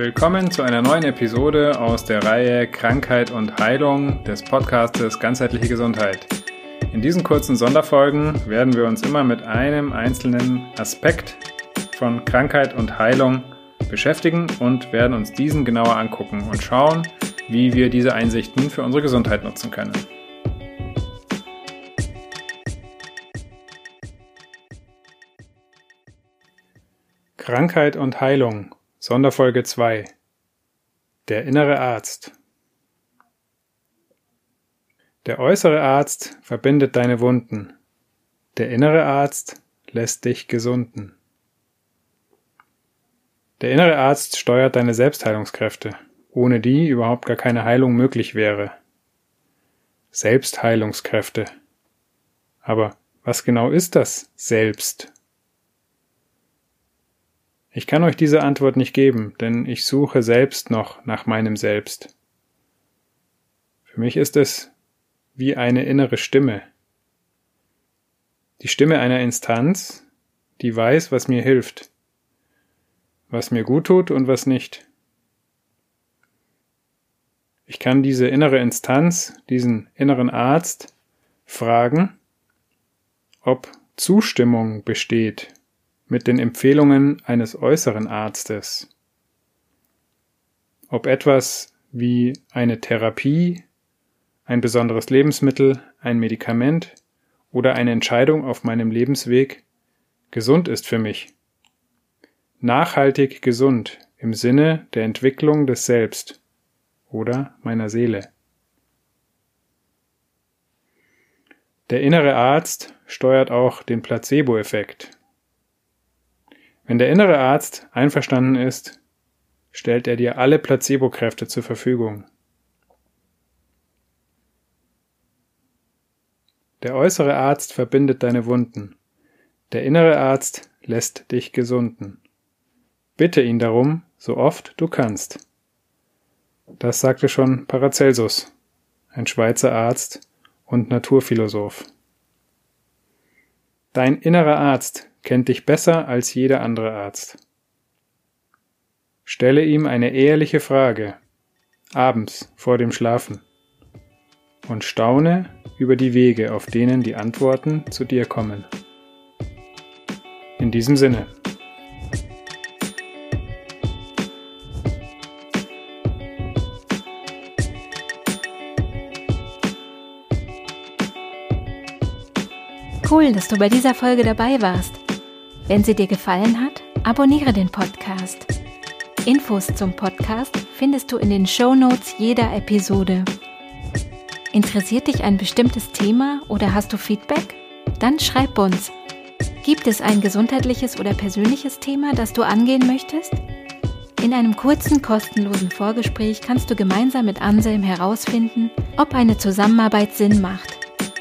Willkommen zu einer neuen Episode aus der Reihe Krankheit und Heilung des Podcastes Ganzheitliche Gesundheit. In diesen kurzen Sonderfolgen werden wir uns immer mit einem einzelnen Aspekt von Krankheit und Heilung beschäftigen und werden uns diesen genauer angucken und schauen, wie wir diese Einsichten für unsere Gesundheit nutzen können. Krankheit und Heilung Sonderfolge 2 Der innere Arzt Der äußere Arzt verbindet deine Wunden. Der innere Arzt lässt dich gesunden. Der innere Arzt steuert deine Selbstheilungskräfte, ohne die überhaupt gar keine Heilung möglich wäre. Selbstheilungskräfte. Aber was genau ist das Selbst? Ich kann euch diese Antwort nicht geben, denn ich suche selbst noch nach meinem Selbst. Für mich ist es wie eine innere Stimme. Die Stimme einer Instanz, die weiß, was mir hilft, was mir gut tut und was nicht. Ich kann diese innere Instanz, diesen inneren Arzt fragen, ob Zustimmung besteht mit den Empfehlungen eines äußeren Arztes. Ob etwas wie eine Therapie, ein besonderes Lebensmittel, ein Medikament oder eine Entscheidung auf meinem Lebensweg gesund ist für mich. Nachhaltig gesund im Sinne der Entwicklung des Selbst oder meiner Seele. Der innere Arzt steuert auch den Placebo-Effekt. Wenn der innere Arzt einverstanden ist, stellt er dir alle Placebo-Kräfte zur Verfügung. Der äußere Arzt verbindet deine Wunden. Der innere Arzt lässt dich gesunden. Bitte ihn darum, so oft du kannst. Das sagte schon Paracelsus, ein Schweizer Arzt und Naturphilosoph. Dein innerer Arzt kennt dich besser als jeder andere Arzt. Stelle ihm eine ehrliche Frage, abends vor dem Schlafen, und staune über die Wege, auf denen die Antworten zu dir kommen. In diesem Sinne. Cool, dass du bei dieser Folge dabei warst. Wenn sie dir gefallen hat, abonniere den Podcast. Infos zum Podcast findest du in den Show Notes jeder Episode. Interessiert dich ein bestimmtes Thema oder hast du Feedback? Dann schreib uns. Gibt es ein gesundheitliches oder persönliches Thema, das du angehen möchtest? In einem kurzen, kostenlosen Vorgespräch kannst du gemeinsam mit Anselm herausfinden, ob eine Zusammenarbeit Sinn macht.